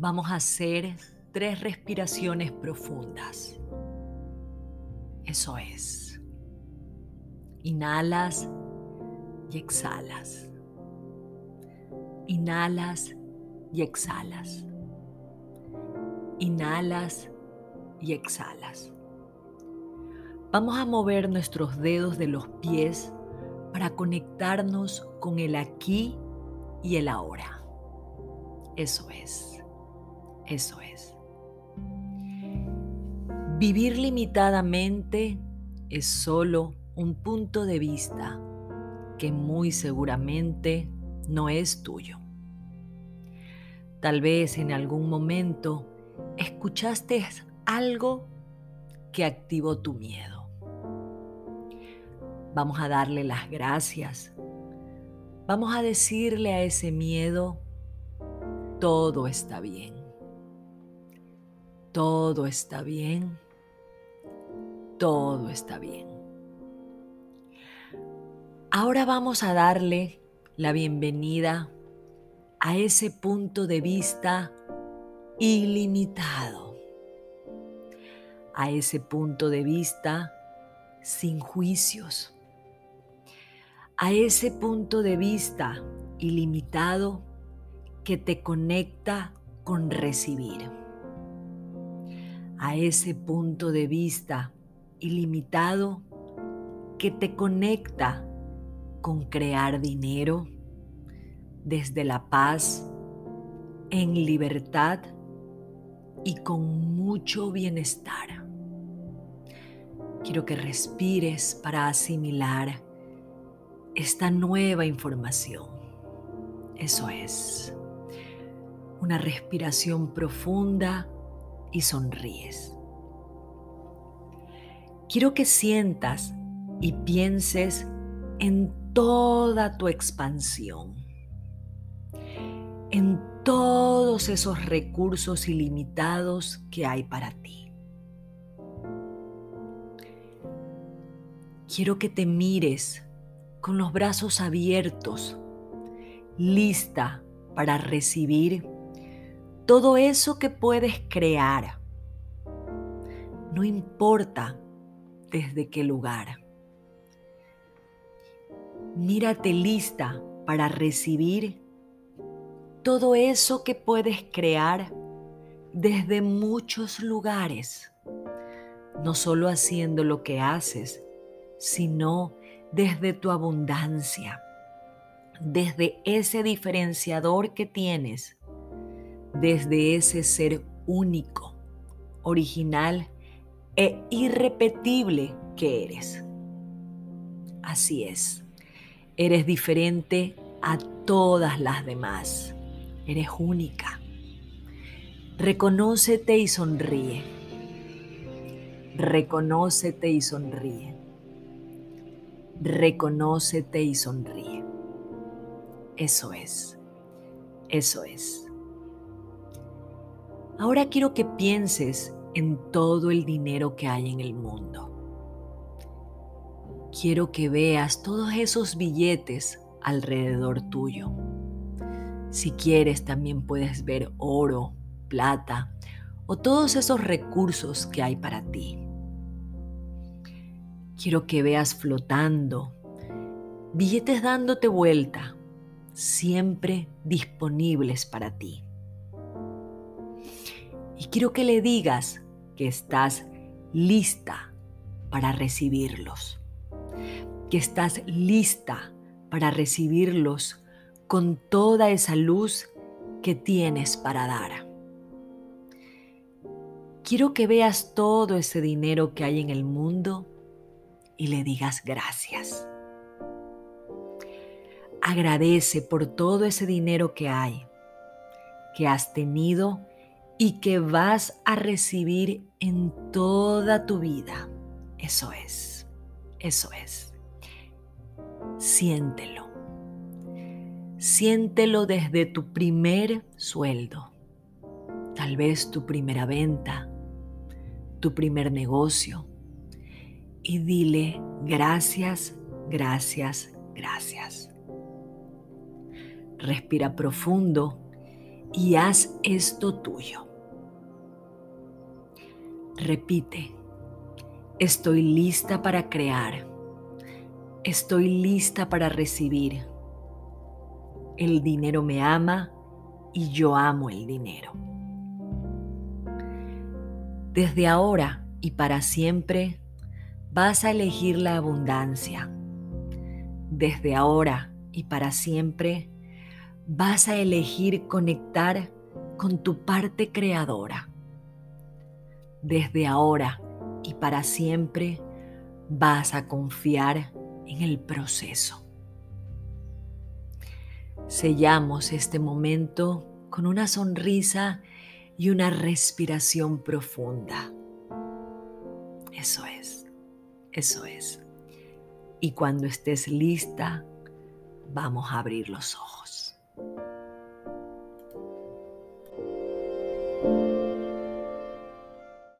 vamos a hacer tres respiraciones profundas. Eso es. Inhalas y exhalas. Inhalas y exhalas. Inhalas y exhalas. Vamos a mover nuestros dedos de los pies para conectarnos con el aquí y el ahora. Eso es. Eso es. Vivir limitadamente es solo un punto de vista que muy seguramente no es tuyo. Tal vez en algún momento escuchaste algo que activó tu miedo. Vamos a darle las gracias. Vamos a decirle a ese miedo, todo está bien. Todo está bien. Todo está bien. Ahora vamos a darle la bienvenida a ese punto de vista ilimitado, a ese punto de vista sin juicios, a ese punto de vista ilimitado que te conecta con recibir a ese punto de vista ilimitado que te conecta con crear dinero desde la paz, en libertad y con mucho bienestar. Quiero que respires para asimilar esta nueva información. Eso es. Una respiración profunda y sonríes. Quiero que sientas y pienses en toda tu expansión, en todos esos recursos ilimitados que hay para ti. Quiero que te mires con los brazos abiertos, lista para recibir todo eso que puedes crear. No importa desde qué lugar. Mírate lista para recibir todo eso que puedes crear desde muchos lugares, no solo haciendo lo que haces, sino desde tu abundancia, desde ese diferenciador que tienes desde ese ser único, original e irrepetible que eres. Así es, eres diferente a todas las demás, eres única. Reconócete y sonríe. Reconócete y sonríe. Reconócete y sonríe. Eso es. Eso es. Ahora quiero que pienses en todo el dinero que hay en el mundo. Quiero que veas todos esos billetes alrededor tuyo. Si quieres, también puedes ver oro, plata o todos esos recursos que hay para ti. Quiero que veas flotando, billetes dándote vuelta, siempre disponibles para ti. Y quiero que le digas que estás lista para recibirlos, que estás lista para recibirlos con toda esa luz que tienes para dar. Quiero que veas todo ese dinero que hay en el mundo y le digas gracias. Agradece por todo ese dinero que hay, que has tenido y que vas a recibir en toda tu vida. Eso es, eso es. Siéntelo. Siéntelo desde tu primer sueldo, tal vez tu primera venta, tu primer negocio. Y dile gracias, gracias, gracias. Respira profundo y haz esto tuyo. Repite, estoy lista para crear, estoy lista para recibir. El dinero me ama y yo amo el dinero. Desde ahora y para siempre vas a elegir la abundancia. Desde ahora y para siempre vas a elegir conectar con tu parte creadora. Desde ahora y para siempre vas a confiar en el proceso. Sellamos este momento con una sonrisa y una respiración profunda. Eso es, eso es. Y cuando estés lista, vamos a abrir los ojos.